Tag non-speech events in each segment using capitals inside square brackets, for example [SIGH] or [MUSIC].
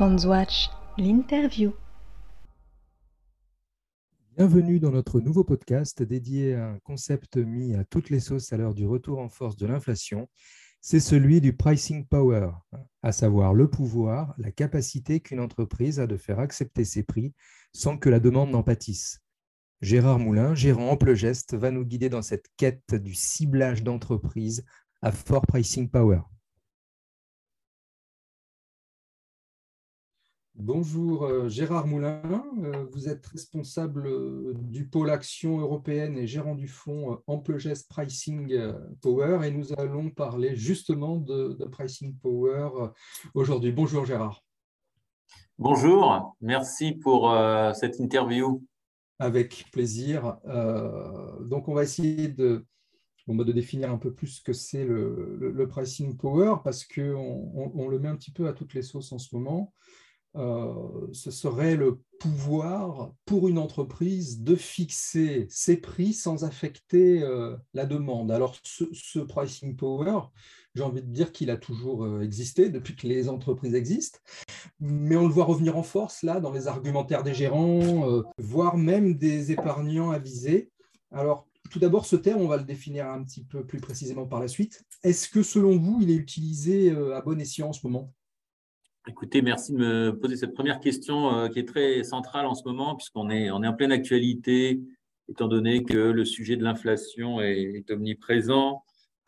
Watch, l'interview. Bienvenue dans notre nouveau podcast dédié à un concept mis à toutes les sauces à l'heure du retour en force de l'inflation. C'est celui du pricing power, à savoir le pouvoir, la capacité qu'une entreprise a de faire accepter ses prix sans que la demande n'en pâtisse. Gérard Moulin, gérant Ample Geste, va nous guider dans cette quête du ciblage d'entreprise à fort pricing power. Bonjour euh, Gérard Moulin, euh, vous êtes responsable euh, du pôle action européenne et gérant du fonds Ample Gest Pricing Power et nous allons parler justement de, Pricing Power aujourd'hui. Bonjour Gérard. Bonjour, merci pour cette interview. Avec plaisir. donc on va essayer de, de définir un peu plus ce que c'est le, Pricing Power parce qu'on on le met un petit peu à toutes les sauces en ce moment. Euh, ce serait le pouvoir pour une entreprise de fixer ses prix sans affecter euh, la demande. Alors ce, pricing power, j'ai envie de dire qu'il a toujours euh, existé depuis que les entreprises existent, mais on le voit revenir en force là dans les argumentaires des gérants, voire même des épargnants avisés. Alors tout d'abord, ce terme, on va le définir un petit peu plus précisément par la suite. Est-ce que selon vous, il est utilisé à bon escient en ce moment? Écoutez, merci de me poser cette première question euh, qui est très centrale en ce moment, puisqu'on est, on est en pleine actualité, étant donné que le sujet de l'inflation est, omniprésent.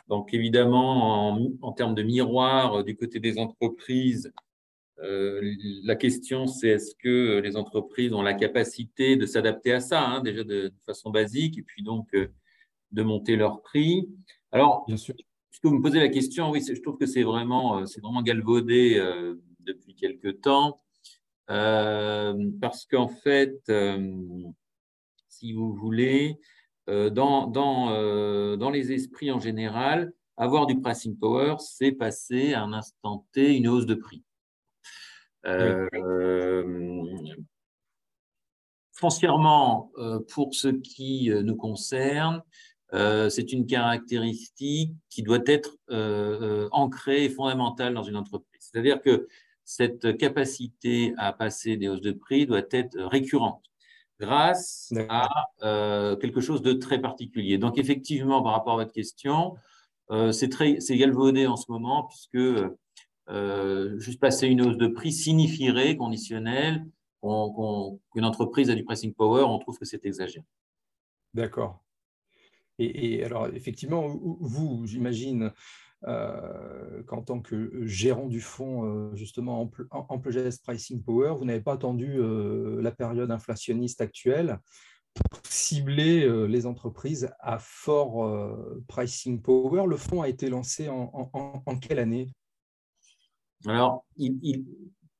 Donc, évidemment, en, termes de miroir euh, du côté des entreprises, euh, la question, c'est est-ce que les entreprises ont la capacité de s'adapter à ça, hein, déjà de, façon basique, et puis donc de monter leur prix? Alors, Bien sûr. puisque vous me posez la question, oui, je trouve que c'est vraiment, c'est vraiment galvaudé depuis quelque temps, euh, parce qu'en fait, euh, si vous voulez, euh, dans, dans, les esprits en général, avoir du pricing power, c'est passer à un instant T une hausse de prix. Foncièrement, pour ce qui nous concerne, c'est une caractéristique qui doit être ancrée et fondamentale dans une entreprise. C'est-à-dire que cette capacité à passer des hausses de prix doit être récurrente grâce à euh, quelque chose de très particulier. Donc effectivement, par rapport à votre question, euh, c'est galvaudé en ce moment puisque euh, juste passer une hausse de prix signifierait, conditionnel, qu'une entreprise a du pricing power, on trouve que c'est exagéré. D'accord. et, alors, effectivement, vous, j'imagine, euh, qu'en tant que gérant du fonds, euh, justement, Ample Pricing Power, vous n'avez pas attendu euh, la période inflationniste actuelle pour cibler les entreprises à fort pricing power. Le fonds a été lancé en, quelle année? Alors, il,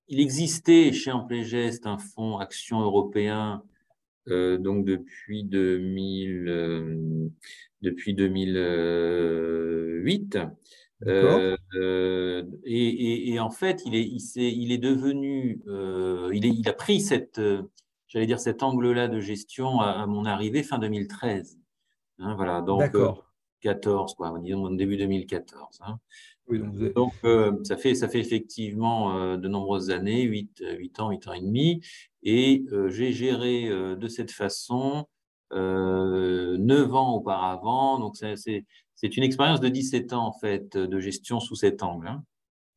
existait chez Amplegest un fonds action européen donc depuis 2000, depuis 2008. Euh, euh, et, en fait, il est, il, il est devenu, euh, il, est, il, a pris cette, j'allais dire cet angle-là de gestion à, mon arrivée fin 2013. Hein, voilà, donc 14, quoi, disons début 2014. Hein. Donc, ça, fait, ça fait effectivement de nombreuses années, 8, 8 ans, 8 ans et demi, et j'ai géré de cette façon euh, 9 ans auparavant. Donc, c'est une expérience de 17 ans, en fait, de gestion sous cet angle. Hein.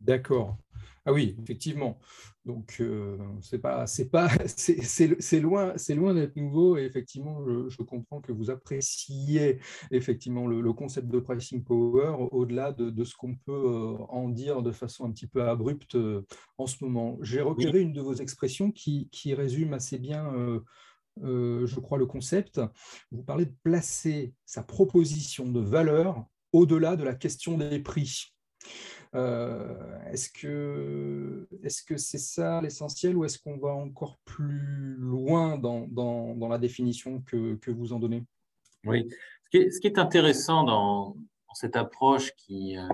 D'accord. Ah oui, effectivement. Donc, euh, c'est pas, c'est pas, [LAUGHS] c'est loin, c'est loin d'être nouveau. Et effectivement, je, comprends que vous appréciez effectivement le, concept de pricing power au-delà de, ce qu'on peut euh, en dire de façon un petit peu abrupte euh, en ce moment. J'ai repéré une de vos expressions qui, qui résume assez bien euh, je crois, le concept. Vous parlez de placer sa proposition de valeur au-delà de la question des prix. Euh, est-ce que est-ce que c'est ça l'essentiel ou est-ce qu'on va encore plus loin dans, dans, la définition que, que, vous en donnez? Oui, ce qui est, qui intéressant dans, dans, cette approche qui, euh,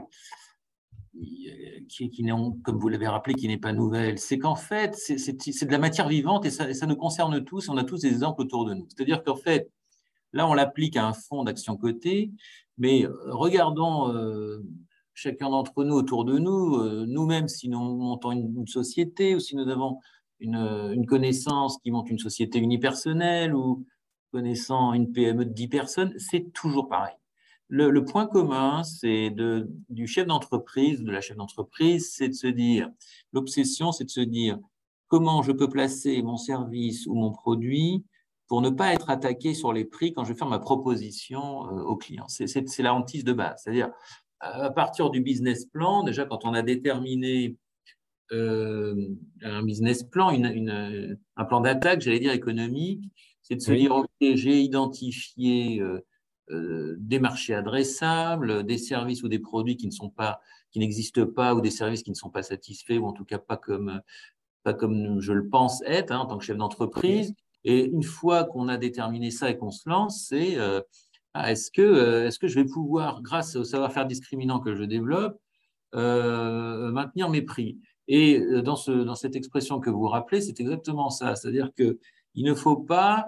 qui, qui comme vous l'avez rappelé, qui n'est pas nouvelle, c'est qu'en fait, c'est de la matière vivante et ça, ça, nous concerne tous, on a tous des exemples autour de nous. C'est-à-dire qu'en fait, là, on l'applique à un fonds d'action cotée, mais regardons euh, chacun d'entre nous autour de nous, euh, nous-mêmes, si nous montons une, société ou si nous avons une, connaissance qui monte une société unipersonnelle ou connaissant une PME de 10 personnes, c'est toujours pareil. Le, point commun, c'est du chef d'entreprise, de la chef d'entreprise, c'est de se dire, l'obsession, c'est de se dire comment je peux placer mon service ou mon produit pour ne pas être attaqué sur les prix quand je vais faire ma proposition euh, au client. C'est la hantise de base. C'est-à-dire, à partir du business plan, déjà quand on a déterminé euh, un business plan, une, un plan d'attaque, j'allais dire économique, c'est de se dire, OK, j'ai identifié euh, des marchés adressables, des services ou des produits qui ne sont pas qui n'existent pas ou des services qui ne sont pas satisfaits ou en tout cas pas comme, pas comme je le pense être hein, en tant que chef d'entreprise. Et une fois qu'on a déterminé ça et qu'on se lance, c'est euh, ah, est-ce que, euh, est que je vais pouvoir, grâce au savoir-faire discriminant que je développe, euh, maintenir mes prix? Et dans, ce, dans cette expression que vous rappelez, c'est exactement ça. C'est-à-dire qu'il ne faut pas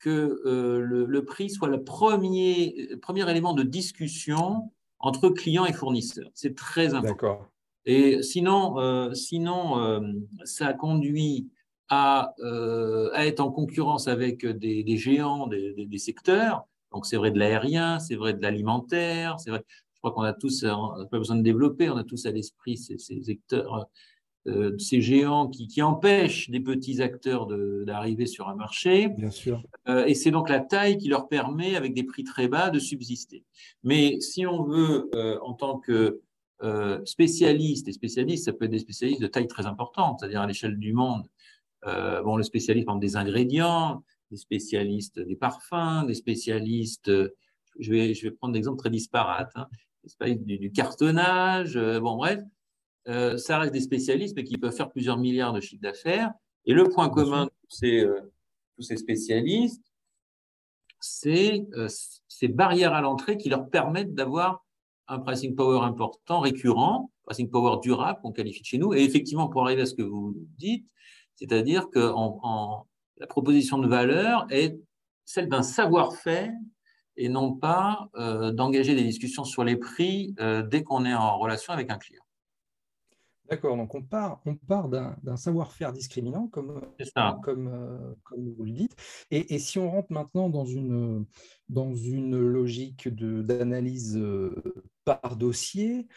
que le, prix soit le premier, premier élément de discussion entre clients et fournisseurs. C'est très important. Et sinon, sinon ça conduit euh, à, être en concurrence avec des, géants des, secteurs. Donc, c'est vrai de l'aérien, c'est vrai de l'alimentaire, c'est vrai. Je crois qu'on a tous, pas besoin de développer, on a tous à l'esprit ces, secteurs, euh, ces géants qui, empêchent des petits acteurs d'arriver sur un marché. Bien sûr. Euh, et c'est donc la taille qui leur permet, avec des prix très bas, de subsister. Mais si on veut, en tant que spécialiste, et spécialiste, ça peut être des spécialistes de taille très importante, c'est-à-dire à l'échelle du monde, euh, bon, le spécialiste des ingrédients, des spécialistes des parfums, des spécialistes, je vais, je vais prendre des exemples très disparates, hein, des spécialistes du, cartonnage, euh, bon bref, euh, ça reste des spécialistes mais qui peuvent faire plusieurs milliards de chiffres d'affaires. Et le point commun de ces, tous ces spécialistes, c'est ces barrières à l'entrée qui leur permettent d'avoir un pricing power important, récurrent, pricing power durable qu'on qualifie chez nous. Et effectivement, pour arriver à ce que vous dites, c'est-à-dire que la proposition de valeur est celle d'un savoir-faire et non pas euh, d'engager des discussions sur les prix euh, dès qu'on est en relation avec un client. D'accord, donc on part, on part d'un savoir-faire discriminant, comme, comme, euh, comme, vous le dites. Et, si on rentre maintenant dans une, dans une logique d'analyse par dossier,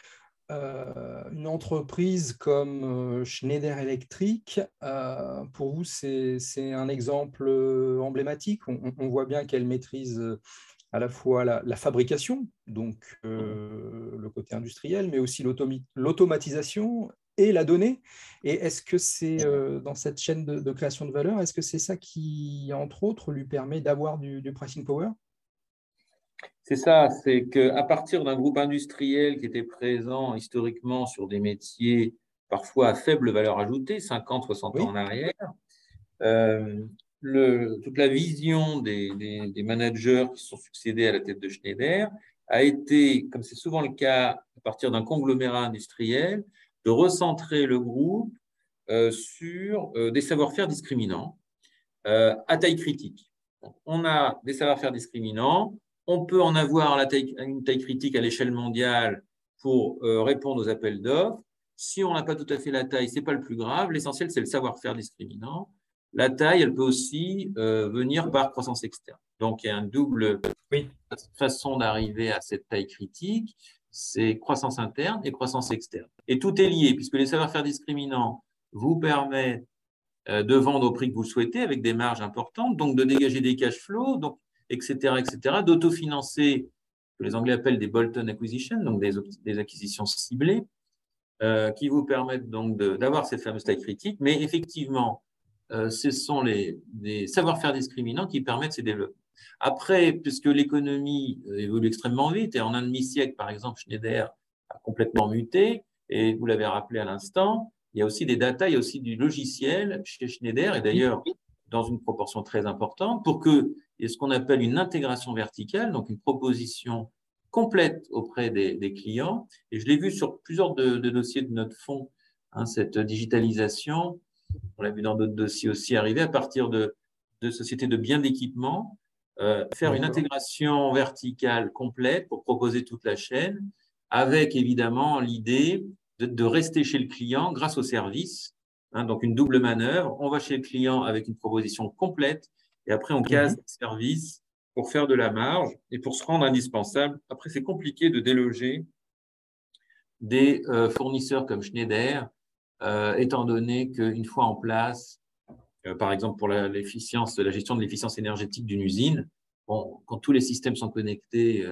une entreprise comme euh, Schneider Electric, euh, pour vous, c'est un exemple emblématique? On, voit bien qu'elle maîtrise à la fois la, fabrication, donc le côté industriel, mais aussi l'automatisation et la donnée. Et est-ce que c'est dans cette chaîne de, création de valeur, est-ce que c'est ça qui, entre autres, lui permet d'avoir du, du pricing power? C'est ça, c'est qu'à partir d'un groupe industriel qui était présent historiquement sur des métiers parfois à faible valeur ajoutée, 50, 60 ans en arrière, euh, toute la vision des, managers qui sont succédés à la tête de Schneider a été, comme c'est souvent le cas à partir d'un conglomérat industriel, de recentrer le groupe euh, sur euh, des savoir-faire discriminants à taille critique. on a des savoir-faire discriminants on peut en avoir une taille critique à l'échelle mondiale pour euh, répondre aux appels d'offres. Si on n'a pas tout à fait la taille, ce n'est pas le plus grave. L'essentiel, c'est le savoir-faire discriminant. La taille, elle peut aussi euh, venir par croissance externe. Donc, il y a une double façon d'arriver à cette taille critique. C'est croissance interne et croissance externe. Et tout est lié, puisque les savoir-faire discriminants vous permettent euh, de vendre au prix que vous souhaitez avec des marges importantes, donc de dégager des cash flows. Donc, etc., etc., d'autofinancer, que les Anglais appellent des bolt-on acquisitions, donc des, acquisitions ciblées, euh, qui vous permettent donc d'avoir cette fameuse taille critique. Mais effectivement, euh, ce sont les, savoir-faire discriminants qui permettent ces développements. Après, puisque l'économie euh, évolue extrêmement vite, et en un demi-siècle, par exemple, Schneider a complètement muté, et vous l'avez rappelé à l'instant, il y a aussi des data, il y a aussi du logiciel chez Schneider, et d'ailleurs dans une proportion très importante, pour que et ce qu'on appelle une intégration verticale, donc une proposition complète auprès des, clients. Et je l'ai vu sur plusieurs de, dossiers de notre fonds, hein, cette digitalisation. On l'a vu dans d'autres dossiers aussi arriver à partir de, sociétés de biens d'équipement, euh, faire une intégration verticale complète pour proposer toute la chaîne avec évidemment l'idée de, rester chez le client grâce au service. Hein, donc une double manœuvre, on va chez le client avec une proposition complète et après on case le mhm. service pour faire de la marge et pour se rendre indispensable. Après, c'est compliqué de déloger des euh, fournisseurs comme Schneider, euh, étant donné qu'une fois en place, euh, par exemple pour l'efficience, la, gestion de l'efficience énergétique d'une usine, bon, quand tous les systèmes sont connectés,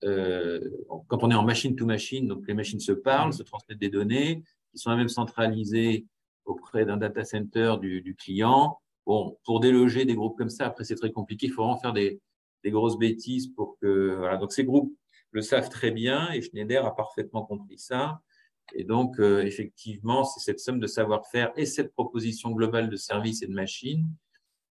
quand on est en machine to machine, donc les machines se parlent, mhm. se transmettent des données, qui sont même centralisées auprès d'un data center du client, Bon, pour déloger des groupes comme ça, après, c'est très compliqué. Il faut vraiment faire des, grosses bêtises pour que. Voilà. Donc, ces groupes le savent très bien et Schneider a parfaitement compris ça. Et donc, euh, effectivement, c'est cette somme de savoir-faire et cette proposition globale de services et de machines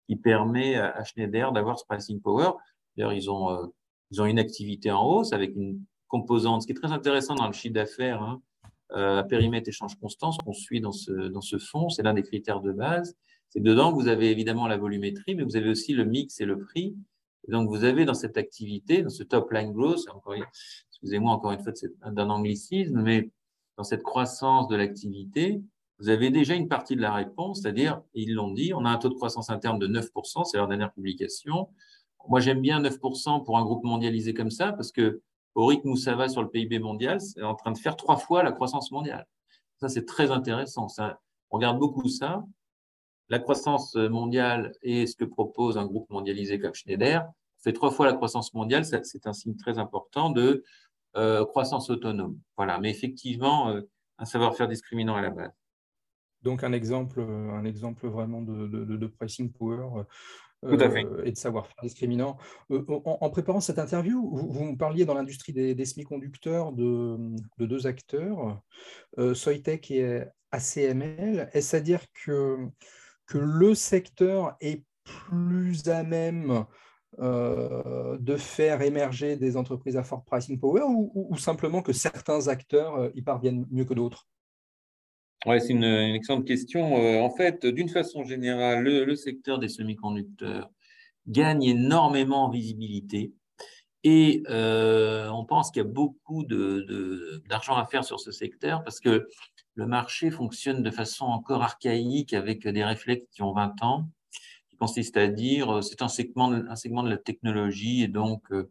qui permet à, Schneider d'avoir ce pricing power. D'ailleurs, ils ont, euh, ils ont une activité en hausse avec une composante, ce qui est très intéressant dans le chiffre d'affaires, hein, euh, périmètre échange constant, ce qu'on suit dans ce, dans ce fonds, c'est l'un des critères de base c'est que dedans, vous avez évidemment la volumétrie, mais vous avez aussi le mix et le prix. donc, vous avez dans cette activité, dans ce top line growth, excusez-moi encore une fois d'un anglicisme, mais dans cette croissance de l'activité, vous avez déjà une partie de la réponse, c'est-à-dire, ils l'ont dit, on a un taux de croissance interne de 9%, c'est leur dernière publication. Moi, j'aime bien 9% pour un groupe mondialisé comme ça, parce que au rythme où ça va sur le PIB mondial, c'est en train de faire trois fois la croissance mondiale. Ça, c'est très intéressant. Ça, on regarde beaucoup ça la croissance mondiale et ce que propose un groupe mondialisé comme Schneider fait trois fois la croissance mondiale. C'est un signe très important de euh, croissance autonome. Voilà, mais effectivement, euh, un savoir-faire discriminant à la base. Donc un exemple, un exemple vraiment de, pricing power. Euh, et de savoir-faire discriminant. En, préparant cette interview, vous, me parliez dans l'industrie des, semi-conducteurs de, deux acteurs, Soitec et ACML. Est-ce à dire que que le secteur est plus à même euh, de faire émerger des entreprises à fort pricing power ou, simplement que certains acteurs euh, y parviennent mieux que d'autres? Ouais, c'est une, excellente question. Euh, en fait, d'une façon générale, le, secteur des semi-conducteurs gagne énormément en visibilité. Et on pense qu'il y a beaucoup d'argent à faire sur ce secteur parce que le marché fonctionne de façon encore archaïque avec des réflexes qui ont 20 ans, qui consistent à dire euh, c'est un segment, un segment de la technologie et donc euh,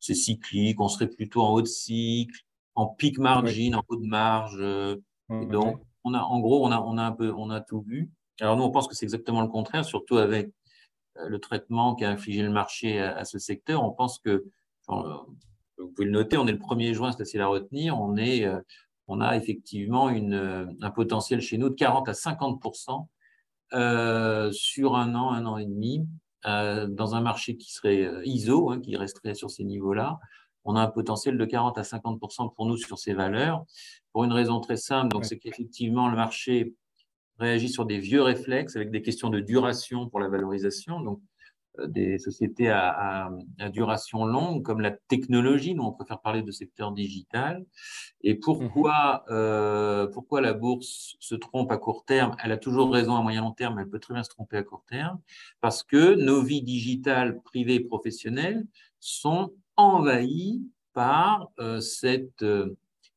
c'est cyclique, on serait plutôt en haut de cycle, en peak margin, en haut de marge. Euh, donc, on a, en gros, on a, on a un peu, on a tout vu. Alors nous, on pense que c'est exactement le contraire, surtout avec le traitement qu'a infligé le marché à, ce secteur. On pense que, vous pouvez le noter, on est le 1er juin, c'est facile à retenir, on est on a effectivement euh, un potentiel chez nous de 40 à 50% euh, sur un an, un an et demi, euh, dans un marché qui serait ISO, hein, qui resterait sur ces niveaux-là. On a un potentiel de 40 à 50% pour nous sur ces valeurs, pour une raison très simple, donc c'est qu'effectivement le marché réagit sur des vieux réflexes avec des questions de duration pour la valorisation. Donc, euh, des sociétés à, duration longue, comme la technologie, nous on préfère parler de secteur digital. Et pourquoi, mhm. euh, pourquoi la bourse se trompe à court terme? Elle a toujours raison à moyen long terme, elle peut très bien se tromper à court terme, parce que nos vies digitales, privées et professionnelles sont envahies par euh, cette,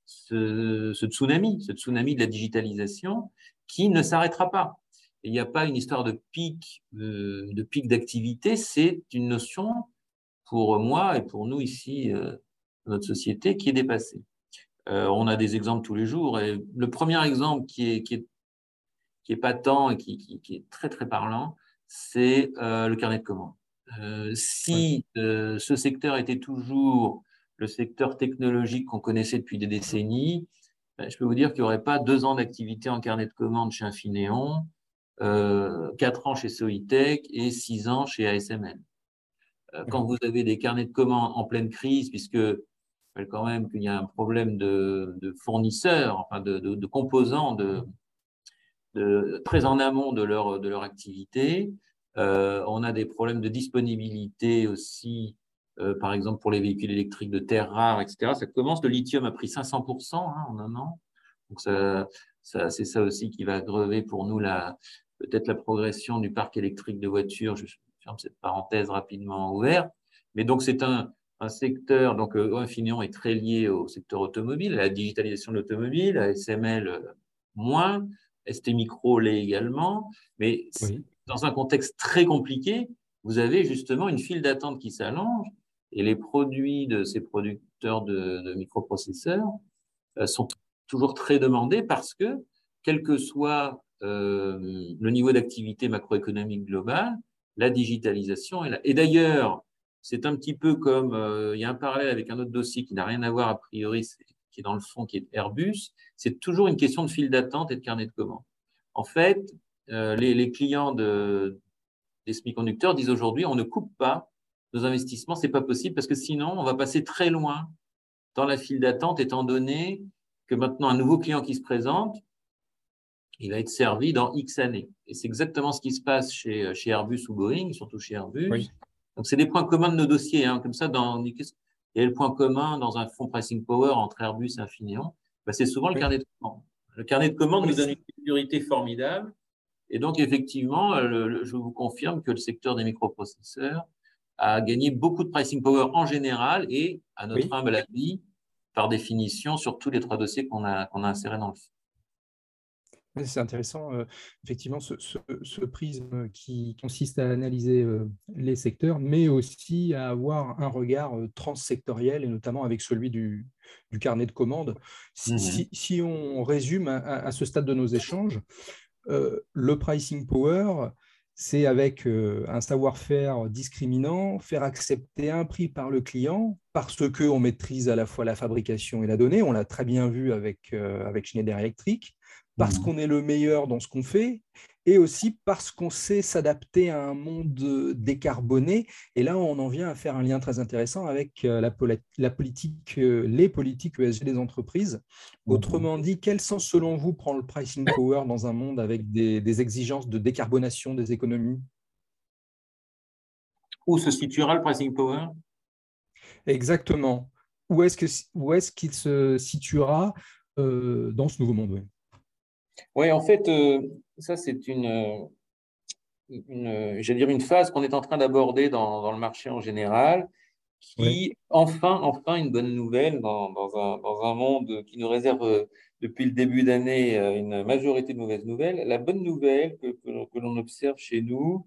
ce, ce tsunami, ce tsunami de la digitalisation qui ne s'arrêtera pas il n'y a pas une histoire de pic euh, de pic d'activité, c'est une notion pour moi et pour nous ici, euh, notre société, qui est dépassée. Euh, on a des exemples tous les jours. Et le premier exemple qui est, qui est, qui est patent et qui, qui, est très très parlant, c'est le carnet de commandes. si ce secteur était toujours le secteur technologique qu'on connaissait depuis des décennies, ben, je peux vous dire qu'il n'y aurait pas deux ans d'activité en carnet de commandes chez Infineon, euh, 4 ans chez Soitec et 6 ans chez ASML. Euh, quand vous avez des carnets de commandes en pleine crise, puisque je quand même qu'il y a un problème de, fournisseurs, enfin de, composants de, très en amont de leur, de leur activité. Euh, on a des problèmes de disponibilité aussi, euh, par exemple pour les véhicules électriques de terres rares, etc. Ça commence, le lithium a pris 500% hein, en un an. Donc ça, c'est ça aussi qui va grever pour nous la, peut-être la progression du parc électrique de voitures. Je ferme cette parenthèse rapidement ouverte. Mais donc, c'est un, un secteur, donc euh, Infineon est très lié au secteur automobile, à la digitalisation de l'automobile, à SML euh, moins, ST Micro l'est également, mais dans un contexte très compliqué, vous avez justement une file d'attente qui s'allonge et les produits de ces producteurs de, microprocesseurs euh, sont toujours très demandés parce que, quel que soit le niveau d'activité macroéconomique global, la digitalisation est là. Et d'ailleurs, c'est un petit peu comme, euh, il y a un parallèle avec un autre dossier qui n'a rien à voir a priori, qui est dans le fond, qui est Airbus. C'est toujours une question de file d'attente et de carnet de commandes. En fait, euh, les, clients de, des semi-conducteurs disent aujourd'hui, on ne coupe pas nos investissements, c'est pas possible parce que sinon, on va passer très loin dans la file d'attente, étant donné que maintenant, un nouveau client qui se présente, il va être servi dans X années. Et c'est exactement ce qui se passe chez, chez Airbus ou Boeing, surtout chez Airbus. Donc, c'est des points communs de nos dossiers. Hein. Comme ça, dans, il y a le point commun dans un fonds pricing power entre Airbus et Infineon. Bah, c'est souvent le carnet de commande. Le carnet de commande nous donne une sécurité formidable. Et donc, effectivement, je vous confirme que le secteur des microprocesseurs a gagné beaucoup de pricing power en général et, à notre humble avis, par définition, sur tous les trois dossiers qu'on a, qu'on a insérés dans le fonds. C'est intéressant, euh, effectivement, ce, prisme qui consiste à analyser euh, les secteurs, mais aussi à avoir un regard euh, transsectoriel, et notamment avec celui du, carnet de commandes. Si, mmh on résume à, ce stade de nos échanges, le pricing power, c'est avec un savoir-faire discriminant, faire accepter un prix par le client parce qu'on maîtrise à la fois la fabrication et la donnée. On l'a très bien vu avec, avec Schneider Electric parce mmh. qu'on est le meilleur dans ce qu'on fait et aussi parce qu'on sait s'adapter à un monde décarboné. Et là, on en vient à faire un lien très intéressant avec euh, la, politique, euh, les politiques ESG des entreprises. Mmh. Autrement dit, quel sens, selon vous, prend le pricing power dans un monde avec des, exigences de décarbonation des économies? Où se situera le pricing power? Exactement. Où est-ce qu'il est se situera euh, dans ce nouveau monde oui, en fait, euh, ça, c'est une, une dire une phase qu'on est en train d'aborder dans, le marché en général, qui, enfin, enfin, une bonne nouvelle dans, un, monde qui nous réserve euh, depuis le début d'année euh, une majorité de mauvaises nouvelles. La bonne nouvelle que, que, l'on observe chez nous,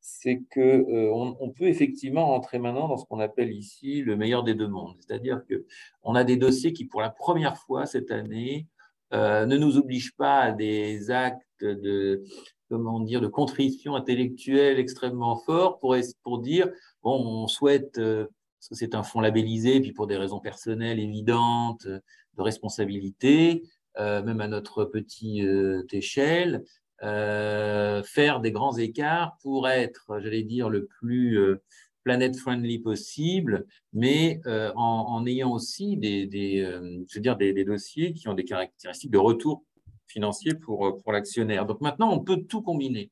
c'est qu'on on peut effectivement rentrer maintenant dans ce qu'on appelle ici le meilleur des deux mondes. C'est-à-dire qu'on a des dossiers qui, pour la première fois cette année, euh, ne nous oblige pas à des actes de, comment dire, de contrition intellectuelle extrêmement forts pour, pour dire, bon, on souhaite, euh, parce que c'est un fonds labellisé, puis pour des raisons personnelles évidentes, de responsabilité, euh, même à notre petite échelle, faire des grands écarts pour être, j'allais dire, le plus planet friendly possible, mais euh, en, ayant aussi des, euh, je veux dire des, dossiers qui ont des caractéristiques de retour financier pour, euh, pour l'actionnaire. Donc maintenant, on peut tout combiner.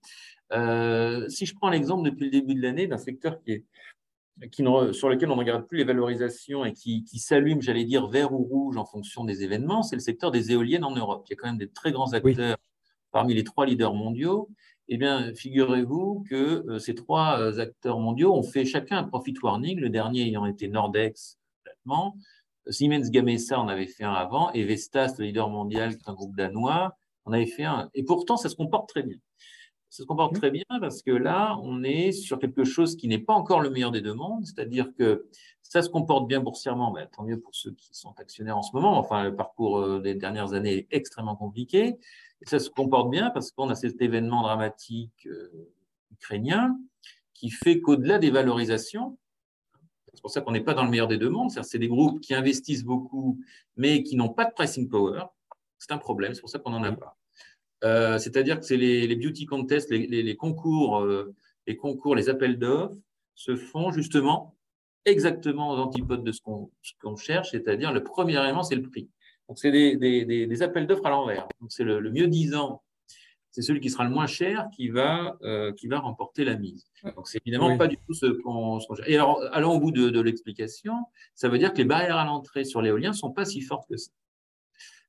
si je prends l'exemple depuis le début de l'année d'un secteur qui est, qui sur lequel on ne regarde plus les valorisations et qui, qui s'allume, j'allais dire, vert ou rouge en fonction des événements, c'est le secteur des éoliennes en Europe. Il y a quand même des très grands acteurs parmi les trois leaders mondiaux eh bien, figurez-vous que euh, ces trois euh, acteurs mondiaux ont fait chacun un profit warning, le dernier ayant été Nordex, Siemens Gamesa en avait fait un avant, et Vestas, le leader mondial, qui est un groupe danois, en avait fait un. Et pourtant, ça se comporte très bien. Ça se comporte très bien parce que là, on est sur quelque chose qui n'est pas encore le meilleur des deux mondes, c'est-à-dire que ça se comporte bien boursièrement, mais tant mieux pour ceux qui sont actionnaires en ce moment. Enfin, le parcours euh, des dernières années est extrêmement compliqué. Et ça se comporte bien parce qu'on a cet événement dramatique euh, ukrainien qui fait qu'au-delà des valorisations, c'est pour ça qu'on n'est pas dans le meilleur des deux mondes, c'est des groupes qui investissent beaucoup mais qui n'ont pas de pricing power. C'est un problème, c'est pour ça qu'on n'en a pas. Euh, c'est-à-dire que c'est les, beauty contests, les, concours, euh, les concours, les appels d'offres se font justement exactement aux antipodes de ce qu'on cherche, c'est-à-dire le premier élément, c'est le prix. Donc, c'est des, appels d'offres à l'envers. Donc, c'est le, mieux disant. C'est celui qui sera le moins cher qui va, euh, qui va remporter la mise. Donc, c'est évidemment pas du tout ce qu'on cherche. Et alors, allons au bout de, l'explication. Ça veut dire que les barrières à l'entrée sur l'éolien ne sont pas si fortes que ça.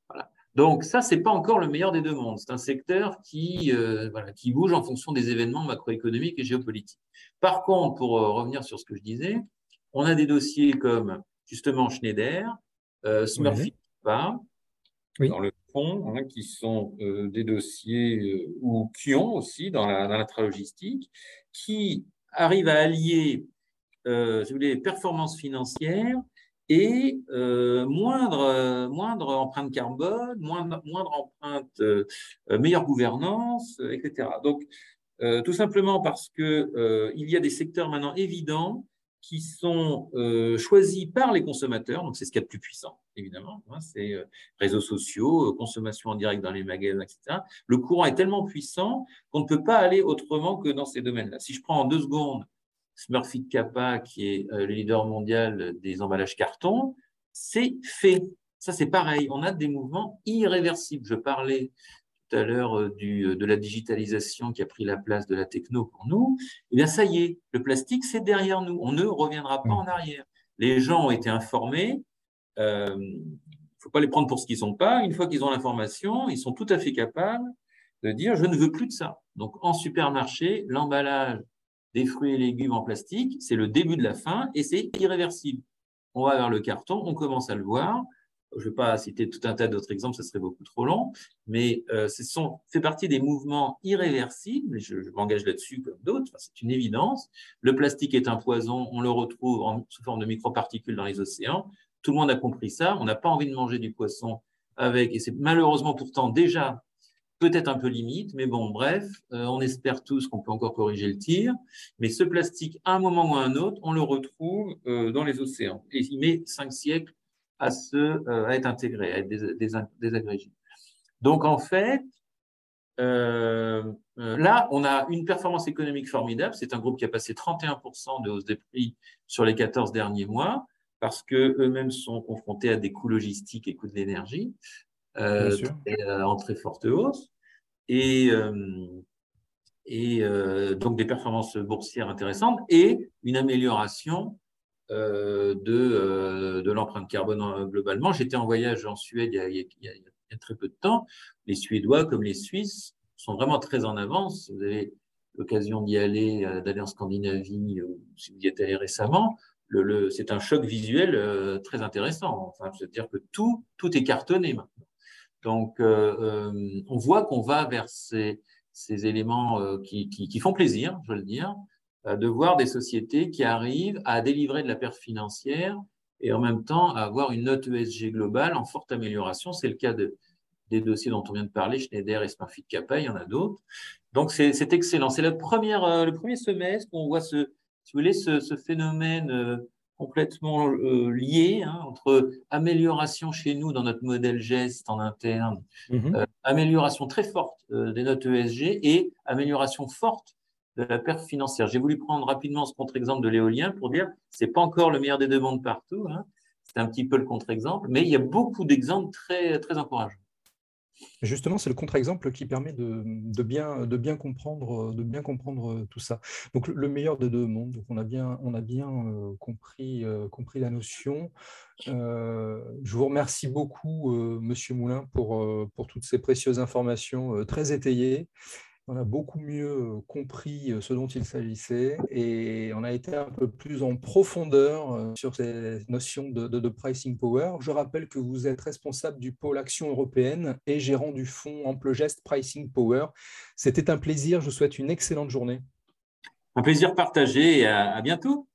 Voilà. Donc, ça, ce n'est pas encore le meilleur des deux mondes. C'est un secteur qui, euh, voilà, qui bouge en fonction des événements macroéconomiques et géopolitiques. Par contre, pour euh, revenir sur ce que je disais, On a des dossiers comme justement Schneider, euh, Oui. dans le fond, hein, qui sont euh, des dossiers euh, ou qui ont aussi dans la, dans logistique, qui arrivent à allier euh, si vous voulez, performance financière et moindre, moindre empreinte carbone, moindre, moindre empreinte, meilleure gouvernance, etc. Donc, tout simplement parce que il y a des secteurs maintenant évidents qui sont euh, choisis par les consommateurs, donc c'est ce qu'il y a de plus puissant, évidemment, hein, c'est euh, réseaux sociaux, euh, consommation en direct dans les magasins, etc. Le courant est tellement puissant qu'on ne peut pas aller autrement que dans ces domaines-là. Si je prends en deux secondes Smurfit Kappa, qui est le leader mondial des emballages carton, c'est fait. Ça, c'est pareil. On a des mouvements irréversibles. Je parlais à l'heure euh, euh, de la digitalisation qui a pris la place de la techno pour nous, eh bien ça y est, le plastique, c'est derrière nous. On ne reviendra pas en arrière. Les gens ont été informés. Il euh, ne faut pas les prendre pour ce qu'ils sont pas. Une fois qu'ils ont l'information, ils sont tout à fait capables de dire je ne veux plus de ça. Donc en supermarché, l'emballage des fruits et légumes en plastique, c'est le début de la fin et c'est irréversible. On va vers le carton, on commence à le voir je ne vais pas citer tout un tas d'autres exemples, ce serait beaucoup trop long, mais euh, ce sont, fait partie des mouvements irréversibles, je, je m'engage là-dessus comme d'autres, c'est une évidence. Le plastique est un poison, on le retrouve sous forme de microparticules dans les océans. Tout le monde a compris ça, on n'a pas envie de manger du poisson avec, et c'est malheureusement pourtant déjà peut-être un peu limite, mais bon, bref, euh, on espère tous qu'on peut encore corriger le tir. Mais ce plastique, à un moment ou à un autre, on le retrouve euh, dans les océans. Et il met cinq siècles à, se, euh, à être intégrés, à être désagrégés. Donc, en fait, euh, euh, là, on a une performance économique formidable. C'est un groupe qui a passé 31% de hausse des prix sur les 14 derniers mois parce qu'eux-mêmes sont confrontés à des coûts logistiques et coûts de l'énergie en très forte hausse. Et, et donc des performances boursières intéressantes et une amélioration de, euh, de l'empreinte carbone euh, globalement. J'étais en voyage en Suède il y, a, très peu de temps. Les Suédois comme les Suisses sont vraiment très en avance. Vous avez l'occasion d'y aller, d'aller en Scandinavie, si vous y êtes allé récemment. C'est un choc visuel très intéressant. Enfin, c'est-à-dire que tout, tout est cartonné maintenant. Donc, on voit qu'on va vers ces, ces éléments qui, qui, qui, font plaisir, je veux le dire, euh, de voir des sociétés qui arrivent à délivrer de la perte financière et en même temps à avoir une note ESG globale en forte amélioration. C'est le cas de, des dossiers dont on vient de parler, Schneider et Smartfit Kappa, il y en a d'autres. Donc c'est excellent. C'est le, euh, le premier semestre où on voit ce, si vous voulez, ce, ce phénomène euh, complètement lié hein, entre amélioration chez nous dans notre modèle geste en interne, mm-hmm. amélioration très forte des notes ESG et amélioration forte de la perte financière. J'ai voulu prendre rapidement ce contre-exemple de l'éolien pour dire c'est pas encore le meilleur des deux mondes partout. Hein. C'est un petit peu le contre-exemple, mais il y a beaucoup d'exemples très, très encourageants. Justement, c'est le contre-exemple qui permet de, bien, de, bien comprendre, de bien comprendre tout ça. Donc, le meilleur des deux mondes, donc on a bien, on a bien euh, compris, euh, compris la notion. Euh, je vous remercie beaucoup, Monsieur Moulin, pour, pour toutes ces précieuses informations très étayées on a beaucoup mieux compris ce dont il s'agissait et on a été un peu plus en profondeur sur ces notions de, pricing power. Je rappelle que vous êtes responsable du pôle Action européenne et gérant du fonds Ample Geste Pricing Power. C'était un plaisir. Je vous souhaite une excellente journée. Un plaisir partagé et à bientôt.